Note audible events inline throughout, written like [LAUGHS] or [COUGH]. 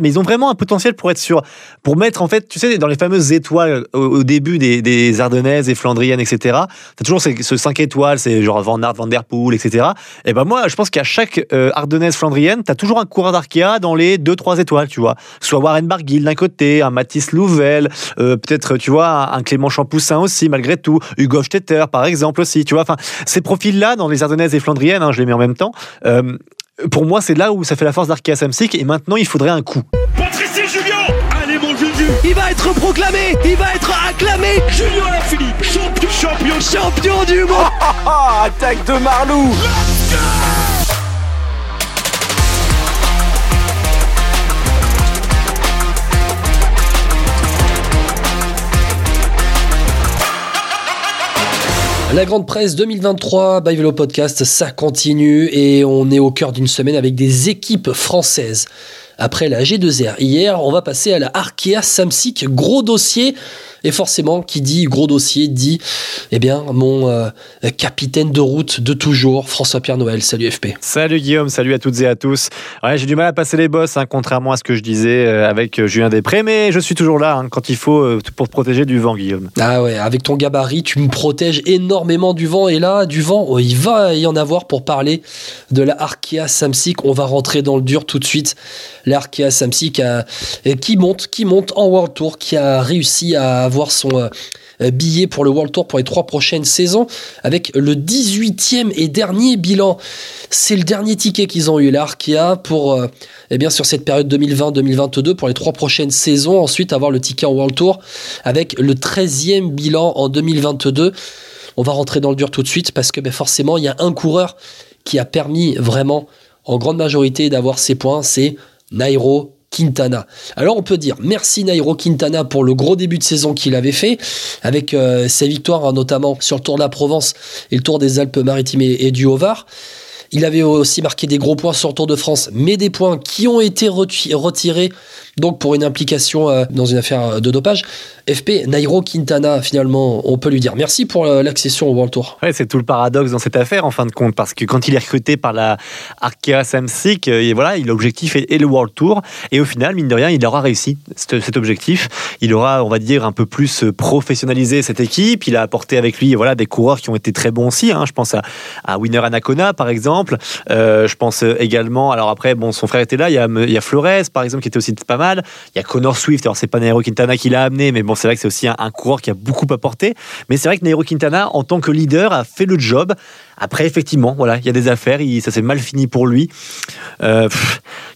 mais ils ont vraiment un potentiel pour être sur, pour mettre en fait, tu sais, dans les fameuses étoiles au, début des, des, Ardennaises et Flandriennes, etc. T'as toujours ce, ce 5 étoiles, c'est genre Van Aert, Van Der Poel, etc. Et ben moi, je pense qu'à chaque euh, Ardennaise Flandrienne, t'as toujours un coureur d'Arkea dans les 2-3 étoiles, tu vois. Soit Warren Barguil d'un côté, un Mathis Louvel, euh, peut-être, tu vois, un Clément Champoussin aussi, malgré tout, Hugo Stetter, par exemple, aussi, tu vois. Enfin, ces profils-là, dans les Ardennaises et Flandriennes, hein, je les mets en même temps, euh, pour moi, c'est là où ça fait la force d'Arkea Samsic, et maintenant, il faudrait un coup. Il va être proclamé Il va être acclamé. Julien Alaphilippe, champion, champion, champion du monde. [LAUGHS] Attaque de Marlou La grande presse 2023 by Velo Podcast, ça continue et on est au cœur d'une semaine avec des équipes françaises. Après la G2R hier, on va passer à la Arkea Samsic, gros dossier et forcément, qui dit gros dossier dit, eh bien, mon euh, capitaine de route de toujours, François-Pierre Noël. Salut FP. Salut Guillaume, salut à toutes et à tous. Ouais, j'ai du mal à passer les bosses, hein, contrairement à ce que je disais euh, avec euh, Julien Després, mais je suis toujours là hein, quand il faut pour te protéger du vent, Guillaume. Ah ouais, avec ton gabarit, tu me protèges énormément du vent. Et là, du vent, oh, il va y en avoir pour parler de la Arkea Samsic. On va rentrer dans le dur tout de suite. L'Arkea Samsic qui monte, qui monte en World Tour, qui a réussi à avoir son euh, euh, billet pour le World Tour pour les trois prochaines saisons avec le 18e et dernier bilan. C'est le dernier ticket qu'ils ont eu, l'Arkea, pour, euh, eh bien, sur cette période 2020-2022 pour les trois prochaines saisons. Ensuite, avoir le ticket en World Tour avec le 13e bilan en 2022. On va rentrer dans le dur tout de suite parce que ben, forcément, il y a un coureur qui a permis vraiment, en grande majorité, d'avoir ces points. C'est Nairo Quintana. Alors on peut dire merci Nairo Quintana pour le gros début de saison qu'il avait fait, avec euh, ses victoires hein, notamment sur le Tour de la Provence et le Tour des Alpes-Maritimes et, du Haut-Var. Il avait aussi marqué des gros points sur le Tour de France, mais des points qui ont été retirés donc pour une implication euh, dans une affaire de dopage. FP, Nairo Quintana, finalement, on peut lui dire merci pour euh, l'accession au World Tour. Ouais, c'est tout le paradoxe dans cette affaire, en fin de compte, parce que quand il est recruté par la Arkea Samsic, euh, voilà, l'objectif est, le World Tour, et au final, mine de rien, il aura réussi cet, objectif. Il aura, on va dire, un peu plus professionnalisé cette équipe. Il a apporté avec lui, voilà, des coureurs qui ont été très bons aussi. Hein. Je pense à, à Winner Anacona, par exemple. Je pense également, alors après, bon, son frère était là. Il y a, Flores, par exemple, qui était aussi pas mal. Il y a Connor Swift. Alors c'est pas Nairo Quintana qui l'a amené, mais bon, c'est vrai que c'est aussi un, coureur qui a beaucoup apporté. Mais c'est vrai que Nairo Quintana, en tant que leader, a fait le job. Après, effectivement, voilà, il y a des affaires, ça s'est mal fini pour lui. Euh,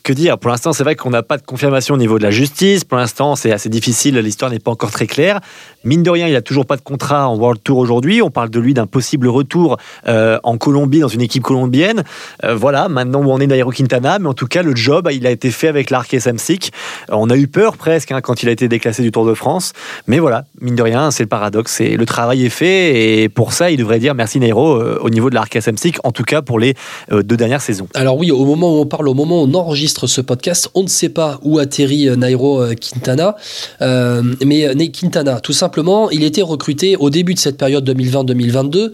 que dire? Pour l'instant, c'est vrai qu'on n'a pas de confirmation au niveau de la justice. Pour l'instant, c'est assez difficile, l'histoire n'est pas encore très claire. Mine de rien, il n'a toujours pas de contrat en World Tour aujourd'hui. On parle de lui d'un possible retour euh, en Colombie, dans une équipe colombienne. Euh, voilà, maintenant où on est Nairo Quintana, mais en tout cas, le job, il a été fait avec l'Arc Samsic. On a eu peur presque hein, quand il a été déclassé du Tour de France. Mais voilà, mine de rien, c'est le paradoxe. Et le travail est fait. Et pour ça, il devrait dire merci Nairo au niveau de l'Arc Samsic, en tout cas pour les deux dernières saisons. Alors oui, au moment où on parle, au moment où on enregistre ce podcast, on ne sait pas où atterrit euh, Nairo euh, Quintana. Euh, mais Quintana, tout simplement, il était recruté au début de cette période 2020-2022,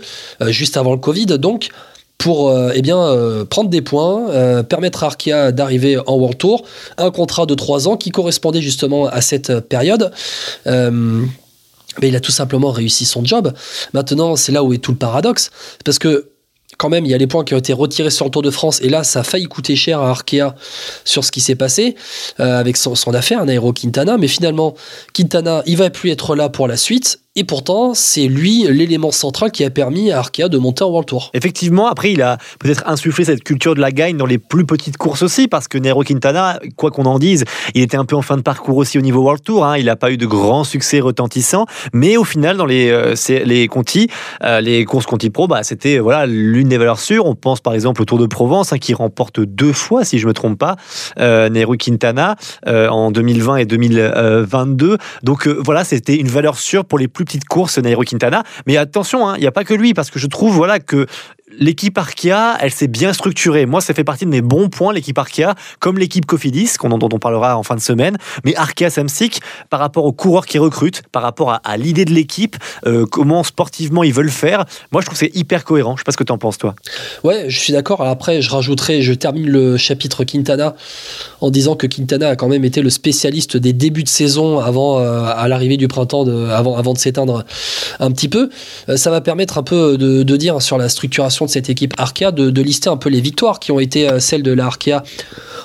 juste avant le Covid, donc pour eh bien, prendre des points, permettre à Arkea d'arriver en World Tour, un contrat de 3 ans qui correspondait justement à cette période. Mais il a tout simplement réussi son job. Maintenant, c'est là où est tout le paradoxe, parce que quand même, il y a les points qui ont été retirés sur le Tour de France. Et là, ça a failli coûter cher à Arkea sur ce qui s'est passé euh, avec son, son affaire, Nairo Quintana. Mais finalement, Quintana, il va plus être là pour la suite. Et pourtant, c'est lui l'élément central qui a permis à Arkea de monter en World Tour. Effectivement, après, il a peut-être insufflé cette culture de la gagne dans les plus petites courses aussi, parce que Nero Quintana, quoi qu'on en dise, il était un peu en fin de parcours aussi au niveau World Tour. Hein. Il n'a pas eu de grands succès retentissants, mais au final, dans les, euh, les Conti, euh, les courses Conti Pro, bah, c'était voilà, l'une des valeurs sûres. On pense par exemple au Tour de Provence, hein, qui remporte deux fois, si je ne me trompe pas, euh, Nero Quintana en 2020 et 2022. Donc voilà, c'était une valeur sûre pour les plus plus petite course, Nairo Quintana. Mais attention, hein, il n'y a pas que lui, parce que je trouve voilà, que l'équipe Arkea, elle s'est bien structurée. Moi, ça fait partie de mes bons points, l'équipe Arkea, comme l'équipe Cofidis, dont on parlera en fin de semaine. Mais Arkea Samsic, par rapport aux coureurs qui recrutent, par rapport à, l'idée de l'équipe, euh, comment sportivement ils veulent faire, moi, je trouve que c'est hyper cohérent. Je sais pas ce que tu en penses, toi. Ouais, je suis d'accord. Après, je rajouterai, je termine le chapitre Quintana en disant que Quintana a quand même été le spécialiste des débuts de saison avant euh, à l'arrivée du printemps, avant, avant de s'éteindre un petit peu. Euh, ça va permettre un peu de, de dire sur la structuration cette équipe Arkea, de, lister un peu les victoires qui ont été euh, celles de la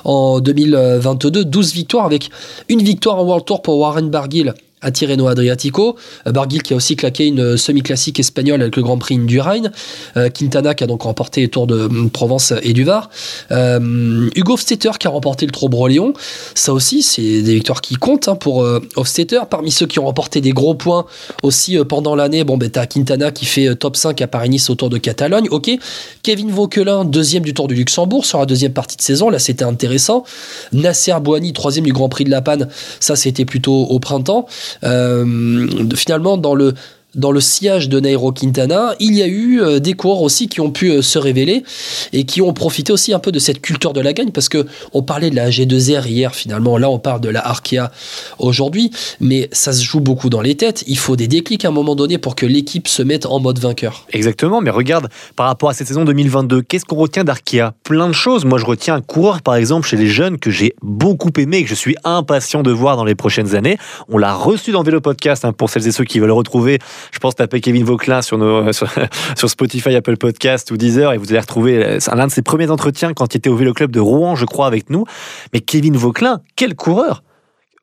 en 2022. 12 victoires avec une victoire en World Tour pour Warren Barguil à Tirreno Adriatico. Euh, Barguil qui a aussi claqué une euh, semi-classique espagnole avec le Grand Prix Indurain. Euh, Quintana qui a donc remporté les Tours de Provence et du Var. Hugo Hofstetter qui a remporté le Tour Broléon. Ça aussi, c'est des victoires qui comptent hein, pour Hofstetter. Parmi ceux qui ont remporté des gros points aussi pendant l'année, bon, ben, t'as Quintana qui fait top 5 à Paris-Nice au Tour de Catalogne. Ok. Kevin Vauquelin, deuxième du Tour du Luxembourg sur la deuxième partie de saison. Là, c'était intéressant. Nasser Bouani, troisième du Grand Prix de la Panne. Ça, c'était plutôt au printemps. Euh, finalement, dans le dans le sillage de Nairo Quintana, il y a eu euh, des coureurs aussi qui ont pu euh, se révéler et qui ont profité aussi un peu de cette culture de la gagne parce que on parlait de la G2R hier finalement, là on parle de la Arkea aujourd'hui, mais ça se joue beaucoup dans les têtes. Il faut des déclics à un moment donné pour que l'équipe se mette en mode vainqueur. Exactement, mais regarde, par rapport à cette saison 2022, qu'est-ce qu'on retient d'Arkea? Plein de choses. Moi, je retiens un coureur, par exemple, chez les jeunes que j'ai beaucoup aimé et que je suis impatient de voir dans les prochaines années. On l'a reçu dans Vélo Podcast, hein, pour celles et ceux qui veulent le retrouver. Je pense taper Kevin Vauclin sur, nos, sur, [LAUGHS] sur Spotify, Apple Podcast ou Deezer et vous allez retrouver l'un de ses premiers entretiens quand il était au Vélo Club de Rouen, je crois, avec nous. Mais Kevin Vauclin, quel coureur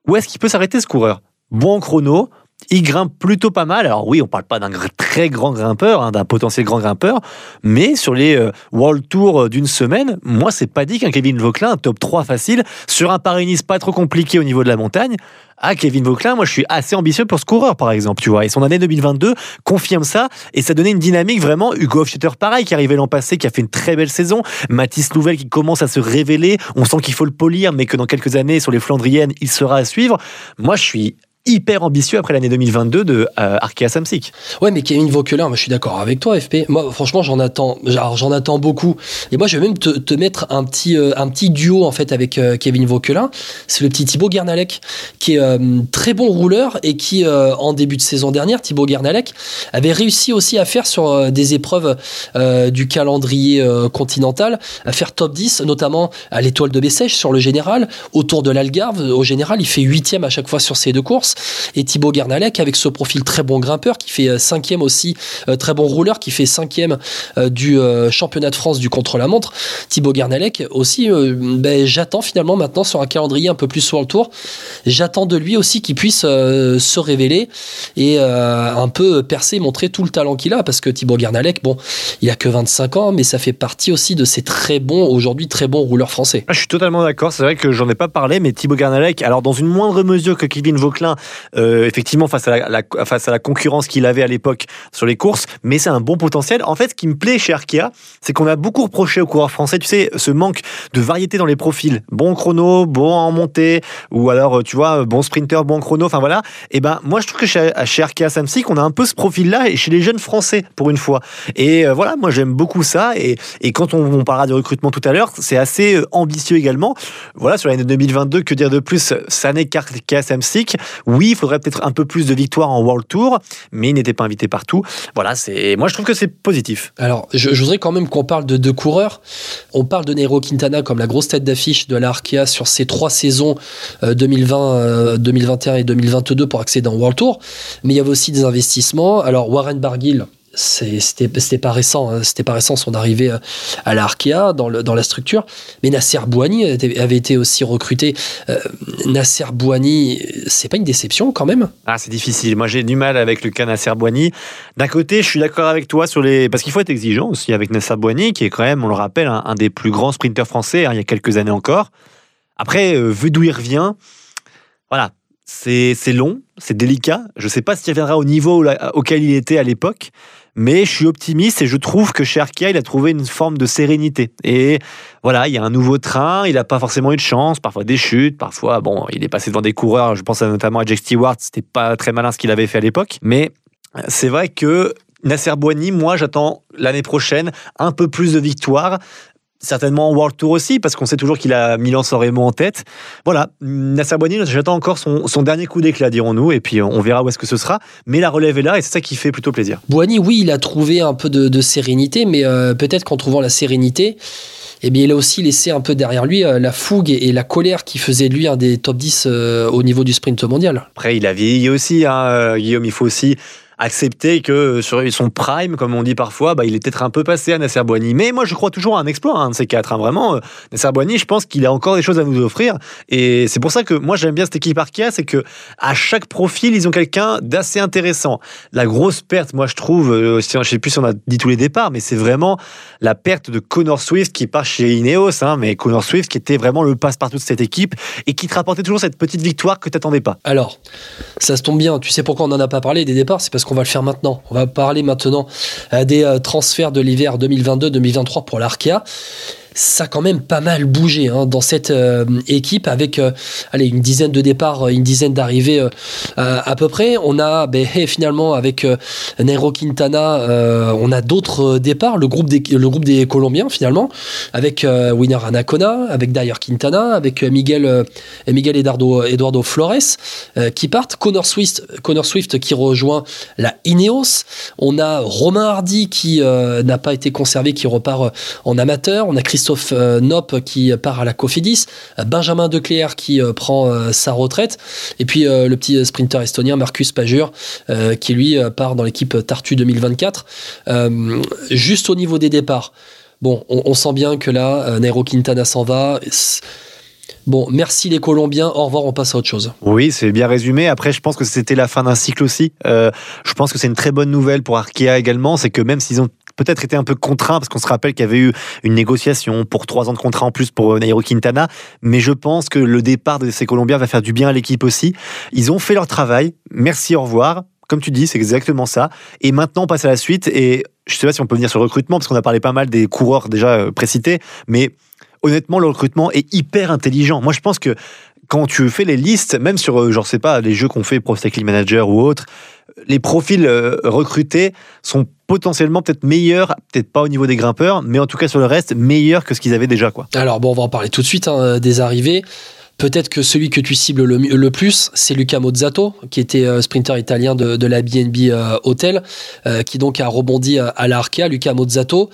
Où est-ce qu'il peut s'arrêter ce coureur? Bon chrono, il grimpe plutôt pas mal. Alors oui, on parle pas d'un très grand grimpeur, hein, d'un potentiel grand grimpeur, mais sur les euh, World Tour d'une semaine, moi c'est pas dit qu'un Kevin Vauclin, un top 3 facile, sur un Paris-Nice pas trop compliqué au niveau de la montagne, ah, Kevin Vauclin, moi je suis assez ambitieux pour ce coureur par exemple, tu vois. Et son année 2022 confirme ça et ça donnait une dynamique vraiment. Hugo Hofstetter pareil, qui arrivait l'an passé, qui a fait une très belle saison. Mathis Louvel qui commence à se révéler. On sent qu'il faut le polir, mais que dans quelques années sur les Flandriennes, il sera à suivre. Moi je suis hyper ambitieux après l'année 2022 de euh, Arkea Samsic. Ouais, mais Kevin Vauquelin, moi je suis d'accord avec toi, FP. Moi, franchement, j'en attends, j'en attends beaucoup. Et moi, je vais même te, mettre un petit, euh, un petit duo en fait avec euh, Kevin Vauquelin. C'est le petit Thibaut Guernalec, qui est euh, très bon rouleur et qui, en début de saison dernière, Thibaut Guernalec avait réussi aussi à faire sur des épreuves du calendrier continental, à faire top 10, notamment à l'étoile de Bessèges sur le général, autour de l'Algarve. Au général, il fait huitième à chaque fois sur ces deux courses. Et Thibaut Guernalec, avec ce profil très bon grimpeur, qui fait euh, cinquième aussi, euh, très bon rouleur, qui fait cinquième euh, du championnat de France du contre-la-montre. Thibaut Guernalec aussi, ben, j'attends finalement maintenant sur un calendrier un peu plus World Tour, j'attends de lui aussi qu'il puisse se révéler et un peu percer, montrer tout le talent qu'il a, parce que Thibaut Guernalec, bon, il a que 25 ans, mais ça fait partie aussi de ces très bons, aujourd'hui très bons rouleurs français. Ah, je suis totalement d'accord. C'est vrai que j'en ai pas parlé, mais Thibaut Garnalec, alors dans une moindre mesure que Kevin Vauclin, euh, effectivement face à la, face à la concurrence qu'il avait à l'époque sur les courses, mais c'est un bon potentiel. En fait, ce qui me plaît chez Arkea, c'est qu'on a beaucoup reproché aux coureurs français, tu sais, ce manque de variété dans les profils. Bon chrono, bon en montée, ou alors, tu vois, bon sprinter, bon chrono, enfin voilà. Et ben, moi, je trouve que chez, chez Arkea Samsic, on a un peu ce profil-là, et chez les jeunes français, pour une fois. Et euh, voilà, moi, j'aime beaucoup ça. Et, et quand on, on parlera de recrutement tout à l'heure, c'est assez euh, ambitieux également. Voilà, sur l'année 2022, que dire de plus? Ça n'est qu'Arkea Samsic. Oui, il faudrait peut-être un peu plus de victoires en World Tour, mais il n'était pas invité partout. Voilà, c'est moi, je trouve que c'est positif. Alors, je, voudrais quand même qu'on parle de deux coureurs. On parle de Nairo Quintana comme la grosse tête d'affiche de la sur ces trois saisons euh, 2020, euh, 2021 et 2022 pour accéder en World Tour. Mais il y avait aussi des investissements. Alors, Warren Barguil, c'était pas récent, hein, c'était pas récent son arrivée euh, à la Arkea dans, dans la structure. Mais Nasser Bouani avait été aussi recruté. Euh, Nasser Bouani, c'est pas une déception quand même Ah, c'est difficile. Moi, j'ai du mal avec le cas Nasser Boigny. D'un côté, je suis d'accord avec toi sur les. Parce qu'il faut être exigeant aussi avec Nasser Boigny, qui est quand même, on le rappelle, un, des plus grands sprinteurs français, hein, il y a quelques années encore. Après, euh, vu d'où il revient, voilà, c'est long, c'est délicat. Je sais pas s'il reviendra au niveau au- auquel il était à l'époque, mais je suis optimiste et je trouve que chez il a trouvé une forme de sérénité. Et voilà, il y a un nouveau train, il n'a pas forcément eu de chance, parfois des chutes, parfois, bon, il est passé devant des coureurs, je pense notamment à Jack Stewart, c'était pas très malin ce qu'il avait fait à l'époque, mais c'est vrai que Nasser Boigny, moi, j'attends l'année prochaine un peu plus de victoires. Certainement en World Tour aussi, parce qu'on sait toujours qu'il a Milan-San Remo en tête. Voilà, Nasser Boigny, j'attends encore son, son dernier coup d'éclat, dirons-nous, et puis on verra où est-ce que ce sera. Mais la relève est là, et c'est ça qui fait plutôt plaisir. Boigny, oui, il a trouvé un peu de, de sérénité, mais euh, peut-être qu'en trouvant la sérénité, eh bien, il a aussi laissé un peu derrière lui euh, la fougue et, et la colère qui faisait de lui un des top 10 euh, au niveau du sprint mondial. Après, il a vieilli aussi, hein, Guillaume. Il faut aussi accepter que sur son prime, comme on dit parfois, bah, il est peut-être un peu passé à Nasser Boigny. Mais moi, je crois toujours à un exploit, un de ces quatre. hein. Vraiment, euh, Nasser Boigny, je pense qu'il a encore des choses à nous offrir. Et c'est pour ça que moi, j'aime bien cette équipe Arkea, c'est que à chaque profil, ils ont quelqu'un d'assez intéressant. La grosse perte, moi, je trouve, euh, je sais plus si on a dit tous les départs, mais c'est vraiment la perte de Connor Swift qui part chez Ineos. hein. mais Connor Swift qui était vraiment le passe-partout de cette équipe et qui te rapportait toujours cette petite victoire que tu n'attendais pas. Alors, ça se tombe bien. Tu sais pourquoi on n'en a pas parlé des départs? C'est parce qu'on va le faire maintenant. On va parler maintenant euh, des euh, transferts de l'hiver 2022-2023 pour l'Arkea. Ça a quand même pas mal bougé hein, dans cette euh, équipe avec euh, allez, une dizaine de départs, euh, une dizaine d'arrivées à peu près. On a ben, finalement avec Nairo Quintana, on a d'autres départs, le groupe, des, le groupe des Colombiens finalement, avec Winner Anacona, avec Dyer Quintana, avec Miguel, Miguel Eduardo, Eduardo Flores qui partent. Connor Swift, Connor Swift qui rejoint la Ineos. On a Romain Hardy qui n'a pas été conservé, qui repart en amateur. On a Christophe euh, Nopp qui part à la Cofidis. Euh, Benjamin Declerc qui euh, prend sa retraite. Et puis le petit sprinter estonien Marcus euh, qui lui part dans l'équipe Tartu 2024. Euh, juste au niveau des départs. Bon, on, sent bien que là, Nairo Quintana s'en va. Bon, merci les Colombiens. Au revoir, on passe à autre chose. Oui, c'est bien résumé. Après, je pense que c'était la fin d'un cycle aussi. Je pense que c'est une très bonne nouvelle pour Arkea également. C'est que même s'ils ont peut-être été un peu contraints, parce qu'on se rappelle qu'il y avait eu une négociation pour trois ans de contrat en plus pour euh, Nairo Quintana, mais je pense que le départ de ces Colombiens va faire du bien à l'équipe aussi. Ils ont fait leur travail. Merci, au revoir. Comme tu dis, c'est exactement ça. Et maintenant, on passe à la suite. Et je sais pas si on peut venir sur le recrutement, parce qu'on a parlé pas mal des coureurs déjà euh, précités, mais honnêtement, le recrutement est hyper intelligent. Moi, je pense que quand tu fais les listes, même sur, euh, genre, sais pas, les jeux qu'on fait Pro Cycling Manager ou autres, les profils euh, recrutés sont potentiellement peut-être meilleurs, peut-être pas au niveau des grimpeurs, mais en tout cas sur le reste, meilleurs que ce qu'ils avaient déjà, quoi. Alors bon, on va en parler tout de suite hein, des arrivées. Peut-être que celui que tu cibles le, plus, c'est Luca Mozzato, qui était euh, sprinter italien de, la BNB euh, Hotel, qui donc a rebondi à, à la Arkea. Luca Mozzato,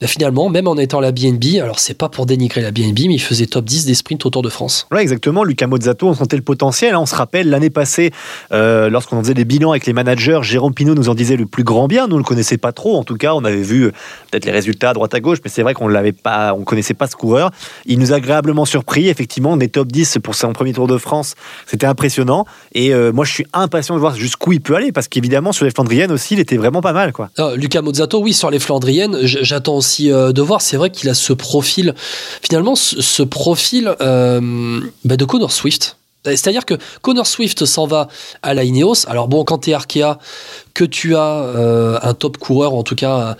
bah, finalement, même en étant la BNB, alors c'est pas pour dénigrer la BNB, mais il faisait top 10 des sprints au Tour de France. Ouais, exactement. Luca Mozzato, on sentait le potentiel. hein. On se rappelle l'année passée, euh, lorsqu'on faisait des bilans avec les managers, Jérôme Pinault nous en disait le plus grand bien. Nous, on le connaissait pas trop. En tout cas, on avait vu euh, peut-être les résultats à droite à gauche, mais c'est vrai qu'on l'avait pas, on connaissait pas ce coureur. Il nous a agréablement surpris. Effectivement, des top 10 pour son premier Tour de France, c'était impressionnant. Et euh, moi, je suis impatient de voir jusqu'où il peut aller, parce qu'évidemment, sur les Flandriennes aussi, il était vraiment pas mal, quoi. Ah, Luca Mozzato, oui, sur les Flandriennes, j'attends aussi euh, de voir. C'est vrai qu'il a ce profil, finalement, ce, profil euh, bah, de Connor Swift. C'est-à-dire que Connor Swift s'en va à la Ineos. Alors bon, quand tu es Arkea, que tu as euh, un top coureur, en tout cas un,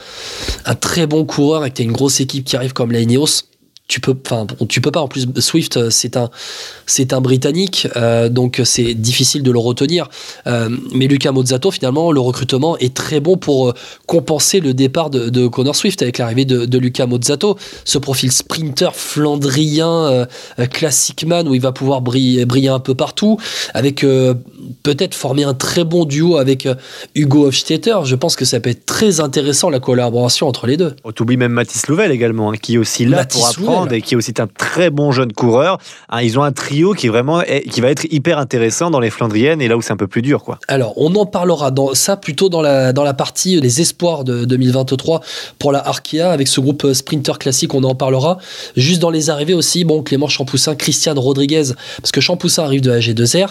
un très bon coureur, et que tu as une grosse équipe qui arrive comme la Ineos, tu peux, enfin, tu peux pas. En plus, Swift, euh, c'est un, c'est un Britannique, euh, donc c'est difficile de le retenir. Euh, mais Luca Mozzato, finalement, le recrutement est très bon pour euh, compenser le départ de, de Connor Swift avec l'arrivée de, de Luca Mozzato. Ce profil sprinter flandrien, euh, euh, classic man, où il va pouvoir briller, briller un peu partout, avec euh, peut-être former un très bon duo avec euh, Hugo Hofstetter. Je pense que ça peut être très intéressant la collaboration entre les deux. Oh, T'oublies même Mathis Louvel également, hein, qui est aussi là Mathis pour apprendre Louvel. Et qui est aussi un très bon jeune coureur. Hein, ils ont un trio qui vraiment est- qui va être hyper intéressant dans les Flandriennes et là où c'est un peu plus dur, quoi. Alors, on en parlera dans ça plutôt dans la, dans la partie euh, des espoirs de 2023 pour la Arkea avec ce groupe euh, Sprinter classique. On en parlera. Juste dans les arrivées aussi, bon, Clément Champoussin, Christian Rodriguez, parce que Champoussin arrive de la G2R,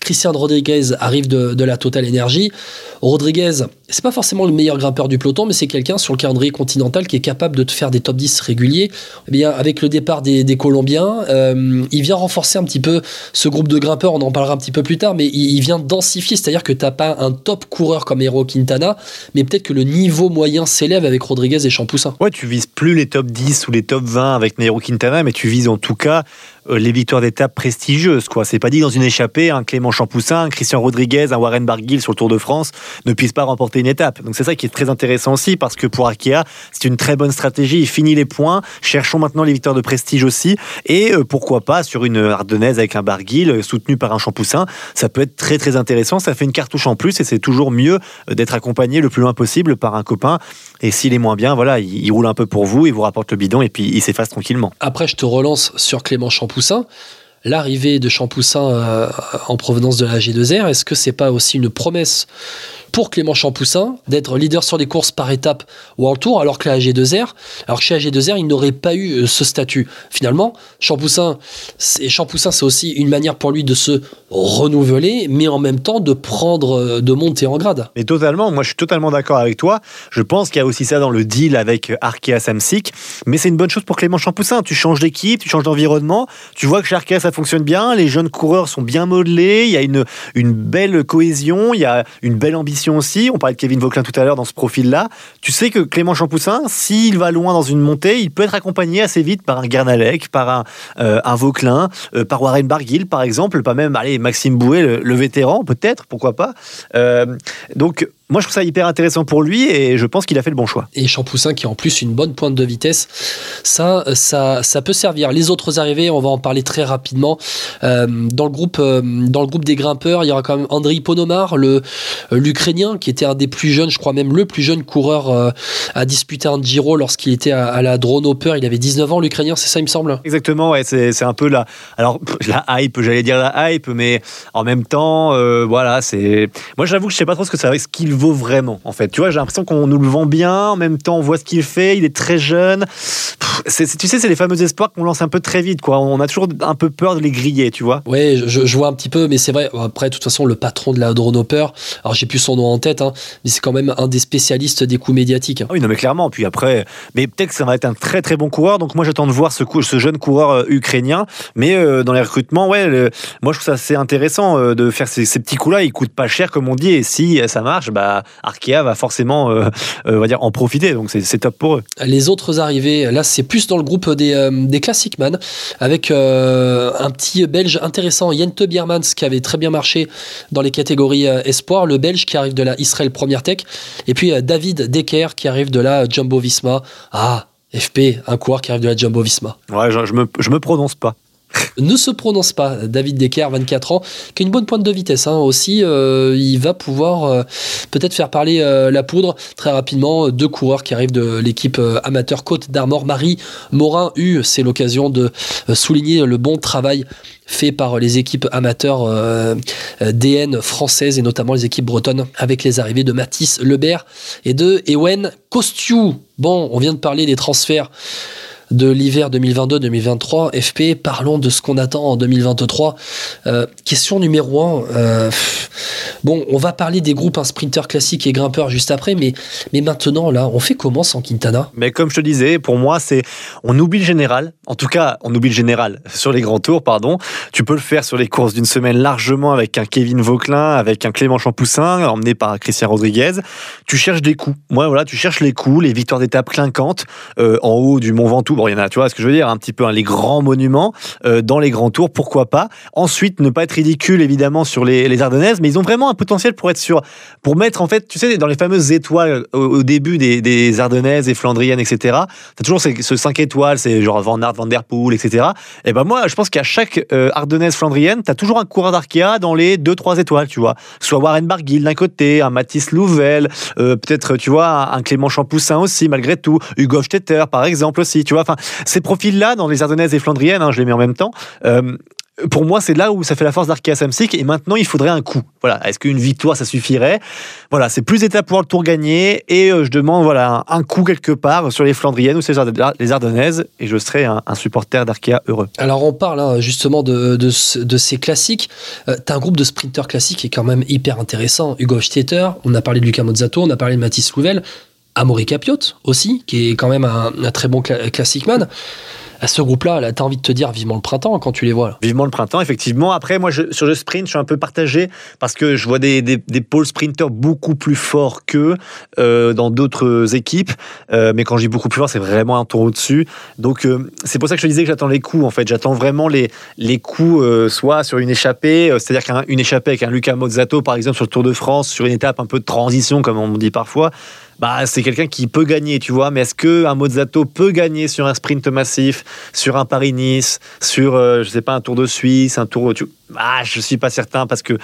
Christian Rodriguez arrive de, de la Total Energy. Rodriguez, c'est pas forcément le meilleur grimpeur du peloton, mais c'est quelqu'un sur le calendrier continental qui est capable de te faire des top 10 réguliers. Eh bien, avec le départ des, Colombiens, euh, il vient renforcer un petit peu ce groupe de grimpeurs. On en parlera un petit peu plus tard, mais il, vient densifier, c'est-à-dire que t'as pas un top coureur comme Hero Quintana, mais peut-être que le niveau moyen s'élève avec Rodriguez et Champoussin. Ouais, tu vises plus les top 10 ou les top 20 avec Nairo Quintana, mais tu vises en tout cas les victoires d'étape prestigieuses. quoi. C'est pas dit dans une échappée, un Clément Champoussin, un Christian Rodriguez, un Warren Barguil sur le Tour de France ne puissent pas remporter une étape. Donc c'est ça qui est très intéressant aussi parce que pour Arkea, c'est une très bonne stratégie. Il finit les points. Cherchons maintenant les victoires de prestige aussi. Et euh, pourquoi pas sur une Ardennaise avec un Barguil euh, soutenu par un Champoussin. Ça peut être très très intéressant. Ça fait une cartouche en plus et c'est toujours mieux euh, d'être accompagné le plus loin possible par un copain. Et s'il est moins bien, voilà, il, il roule un peu pour vous, il vous rapporte le bidon et puis il s'efface tranquillement. Après, je te relance sur Clément Champoussin tout ça. L'arrivée de Champoussin euh, en provenance de la G2R, est-ce que c'est pas aussi une promesse pour Clément Champoussin d'être leader sur les courses par étape World Tour, alors que la G2R, alors chez la G2R, il n'aurait pas eu euh, ce statut? Finalement, Champoussin, c'est Champoussin, c'est aussi une manière pour lui de se renouveler, mais en même temps de prendre, euh, de monter en grade. Mais totalement, moi je suis totalement d'accord avec toi. Je pense qu'il y a aussi ça dans le deal avec Arkea Samsic, mais c'est une bonne chose pour Clément Champoussin. Tu changes d'équipe, tu changes d'environnement, tu vois que chez Arkea fonctionne bien, les jeunes coureurs sont bien modelés, il y a une, une belle cohésion, il y a une belle ambition aussi. On parlait de Kevin Vauclin tout à l'heure dans ce profil-là. Tu sais que Clément Champoussin, s'il va loin dans une montée, il peut être accompagné assez vite par un Gernalec, par un, euh, Vauclin, euh, par Warren Barguil par exemple, pas même, allez, Maxime Bouet, le, le vétéran, peut-être, pourquoi pas. Euh, donc, moi, je trouve ça hyper intéressant pour lui et je pense qu'il a fait le bon choix. Et Champoussin qui a en plus une bonne pointe de vitesse, ça, ça, ça peut servir. Les autres arrivées, on va en parler très rapidement. Euh, dans, le groupe, euh, dans le groupe des grimpeurs, il y aura quand même Andrei Ponomar, le- euh, l'Ukrainien, qui était un des plus jeunes, je crois même le plus jeune coureur euh, à disputer un Giro lorsqu'il était à, à la Drone Hopper. Il avait 19 ans, l'Ukrainien, c'est ça, il me semble? Exactement, ouais, c'est un peu la, alors la hype, j'allais dire la hype, mais en même temps, voilà, c'est. Moi, j'avoue que je sais pas trop ce que ça, ce qu'il vaut vraiment, en fait. Tu vois, j'ai l'impression qu'on nous le vend bien, en même temps, on voit ce qu'il fait, il est très jeune. Pff, c'est- c'est- tu sais, c'est les fameux espoirs qu'on lance un peu très vite, quoi. On a toujours un peu peur de les griller, tu vois. Ouais, je, je vois un petit peu, mais c'est vrai. Après, de toute façon, le patron de la Drone Hopper, alors j'ai plus son nom en tête, hein, mais c'est quand même un des spécialistes des coups médiatiques. Ah oui, non, mais clairement. Puis après, mais peut-être que ça va être un très très bon coureur. Donc moi, j'attends de voir ce, jeune coureur euh, ukrainien. Mais euh, dans les recrutements, ouais, le- moi je trouve ça assez intéressant euh, de faire ces, ces petits coups-là. Ils coûtent pas cher, comme on dit. Et si ça marche, bah Arkea va forcément, euh, euh, on va dire, en profiter. Donc c'est top pour eux. Les autres arrivées, là, c'est plus dans le groupe des, euh, des Classic Man, avec euh, un petit Belge intéressant, Jente Biermans, qui avait très bien marché dans les catégories euh, Espoir, le Belge qui arrive de la Israel Première Tech, et puis euh, David Decker qui arrive de la Jumbo Visma. Ah, FP, un coureur qui arrive de la Jumbo Visma. Ouais, je, je me, je me prononce pas. Ne se prononce pas. David Decker, 24 ans, qui a une bonne pointe de vitesse hein. aussi. euh, il va pouvoir euh, peut-être faire parler euh, la poudre très rapidement. Deux coureurs qui arrivent de l'équipe amateur Côte d'Armor. Marie Morin U, c'est l'occasion de souligner le bon travail fait par les équipes amateurs DN françaises et notamment les équipes bretonnes avec les arrivées de Mathis Lebert et de Ewen Kostiou. Bon, on vient de parler des transferts de l'hiver 2022-2023. FP, parlons de ce qu'on attend en 2023. Euh, question numéro 1. bon, on va parler des groupes un sprinter classique et grimpeur juste après, mais, mais maintenant, là, on fait comment sans Quintana? Mais comme je te disais, pour moi, c'est on oublie le général. En tout cas, on oublie le général sur les grands tours, pardon. Tu peux le faire sur les courses d'une semaine largement avec un Kevin Vauclin, avec un Clément Champoussin, emmené par Christian Rodriguez. Tu cherches des coups. Moi, voilà, tu cherches les coups, les victoires d'étape clinquantes euh, en haut du Mont Ventoux. Bon, il y en a, tu vois ce que je veux dire, un petit peu hein, les grands monuments euh, dans les grands tours, pourquoi pas. Ensuite, ne pas être ridicule évidemment sur les, les Ardennaises, mais ils ont vraiment un potentiel pour être sur, pour mettre en fait, tu sais, dans les fameuses étoiles au, au début des, des Ardennaises et Flandriennes, etc. T'as toujours ce 5 étoiles, c'est genre Van Aert, Van Der Poel, etc. Et ben moi, je pense qu'à chaque euh, Ardennaise flandrienne, t'as toujours un coureur d'Arkea dans les 2-3 étoiles, tu vois. Soit Warren Barguil d'un côté, un Mathis Louvel, euh, peut-être, tu vois, un Clément Champoussin aussi, malgré tout. Hugo Stetter, par exemple, aussi, tu vois. Ces profils-là, dans les Ardennaises et Flandriennes, hein, je les mets en même temps, euh, pour moi, c'est là où ça fait la force d'Arkea Samsic. Et maintenant, il faudrait un coup. Voilà. Est-ce qu'une victoire, ça suffirait? Voilà, c'est plus pour le tour gagné. Et euh, je demande voilà, un, coup quelque part sur les Flandriennes ou les Arde- les Ardennaises. Et je serai un, supporter d'Arkea heureux. Alors, on parle hein, justement de, de, ce- de ces classiques. Euh, T'as un groupe de sprinters classiques qui est quand même hyper intéressant. Hugo Stetter, on a parlé de Luca Mozzato, on a parlé de Mathis Louvel. Amaury Capiot aussi, qui est quand même un, très bon cla- classic man. à ce groupe-là, là, tu as envie de te dire vivement le printemps quand tu les vois. Vivement le printemps, effectivement. Après, moi, sur le sprint, je suis un peu partagé parce que je vois des, des, des pôles sprinters beaucoup plus forts qu'eux euh, dans d'autres équipes. Euh, mais quand je dis beaucoup plus fort, c'est vraiment un tour au-dessus. Donc, euh, c'est pour ça que je disais que j'attends les coups. En fait, j'attends vraiment les, les coups, euh, soit sur une échappée, c'est-à-dire qu'une échappée avec un Luca Mozzato, par exemple, sur le Tour de France, sur une étape un peu de transition, comme on dit parfois bah, c'est quelqu'un qui peut gagner, tu vois. Mais est-ce qu'un Mozzato peut gagner sur un sprint massif, sur un Paris-Nice, sur, euh, je sais pas, un Tour de Suisse, un Tour. Tu... Ah, je suis pas certain parce que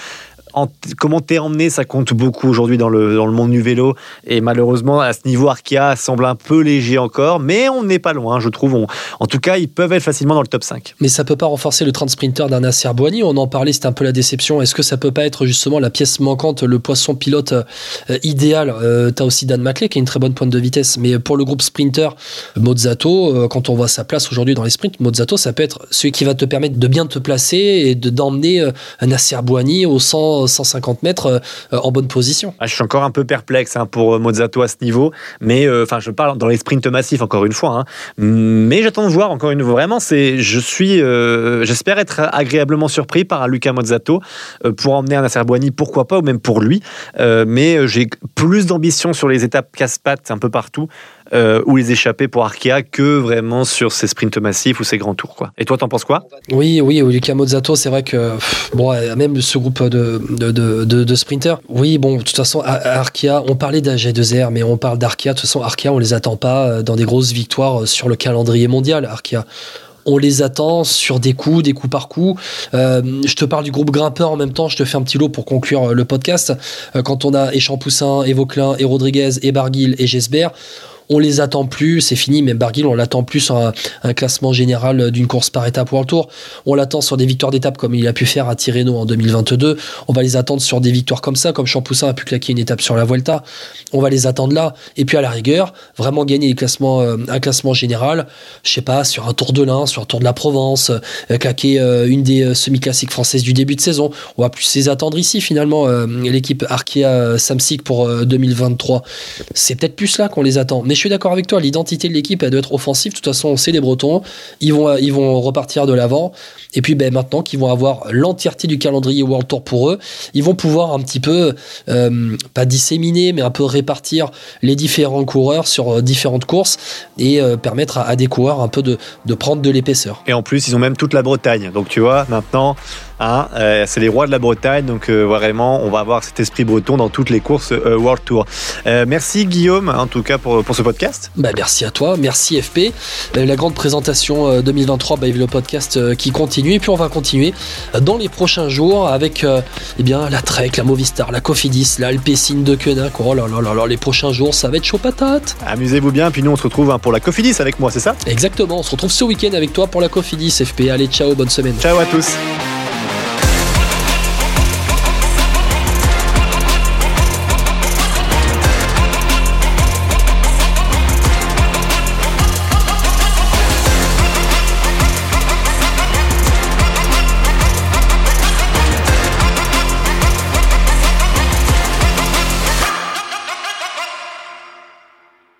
en, comment t'es emmené, ça compte beaucoup aujourd'hui dans le, dans le monde du vélo. Et malheureusement, à ce niveau, Arkea semble un peu léger encore, mais on n'est pas loin, je trouve. En tout cas, ils peuvent être facilement dans le top 5. Mais ça peut pas renforcer le train de sprinter d'un Nasser Boigny. On en parlait, c'était un peu la déception. Est-ce que ça peut pas être justement la pièce manquante, le poisson pilote euh, idéal? Euh, T'as aussi Dan Maclay qui a une très bonne pointe de vitesse, mais pour le groupe sprinter, Mozzato, euh, quand on voit sa place aujourd'hui dans les sprints, Mozzato, ça peut être celui qui va te permettre de bien te placer et de d'emmener euh, un Nasser Boigny au 100 150 mètres euh, en bonne position. Ah, je suis encore un peu perplexe hein, pour Mozzato à ce niveau, mais enfin, je parle dans les sprints massifs encore une fois. Hein. mais j'attends de voir encore une fois. Vraiment, je suis, euh, j'espère être agréablement surpris par un Luca Mozzato euh, pour emmener un Nasser Boigny, pourquoi pas, ou même pour lui. Euh, mais j'ai plus d'ambition sur les étapes casse-pattes un peu partout euh, ou les échapper pour Arkea que vraiment sur ces sprints massifs ou ces grands tours. Quoi. Et toi, t'en penses quoi? Oui, oui, Luca Mozzato, c'est vrai que bon, même ce groupe de, de, de, sprinters, oui, bon, de toute façon, Arkea, on parlait d'AG2R, mais on parle d'Arkea. De toute façon, Arkea, on les attend pas dans des grosses victoires sur le calendrier mondial. Arkea, on les attend sur des coups, des coups par coup. Euh, je te parle du groupe grimpeur en même temps, je te fais un petit lot pour conclure le podcast. Euh, quand on a et Vauclin, et Rodriguez, et Barguil, et Gesbert, on les attend plus, c'est fini, même Barguil, on l'attend plus sur un, un classement général d'une course par étape World Tour. On l'attend sur des victoires d'étape comme il a pu faire à Tirreno en 2022. On va les attendre sur des victoires comme ça, comme Champoussin a pu claquer une étape sur la Vuelta. On va les attendre là. Et puis à la rigueur, vraiment gagner euh, un classement général, je sais pas, sur un Tour de l'Ain, sur un Tour de la Provence, euh, claquer euh, une des semi-classiques françaises du début de saison. On va plus les attendre ici finalement, l'équipe Arkea Samsic pour 2023. C'est peut-être plus là qu'on les attend. Je suis d'accord avec toi, l'identité de l'équipe, elle doit être offensive. De toute façon, on sait les Bretons, ils vont, repartir de l'avant. Et puis ben, maintenant qu'ils vont avoir l'entièreté du calendrier World Tour pour eux, ils vont pouvoir un petit peu, euh, pas disséminer, mais un peu répartir les différents coureurs sur différentes courses et euh, permettre à, à, des coureurs un peu de, de prendre de l'épaisseur. Et en plus, ils ont même toute la Bretagne. Donc tu vois, maintenant, Hein, euh, c'est les rois de la Bretagne, donc euh, vraiment, on va avoir cet esprit breton dans toutes les courses euh, World Tour. merci Guillaume, en tout cas pour, pour ce podcast. Bah, merci à toi, merci FP. la grande présentation 2023, bah, le podcast qui continue, et puis on va continuer dans les prochains jours avec eh bien, la Trek, la Movistar, la Cofidis, la Alpecin de Quenin. Oh là là là là, les prochains jours, ça va être chaud patate. Amusez-vous bien, puis nous on se retrouve hein, pour la Cofidis avec moi, c'est ça? Exactement, on se retrouve ce week-end avec toi pour la Cofidis FP. Allez, ciao, bonne semaine. Ciao à tous.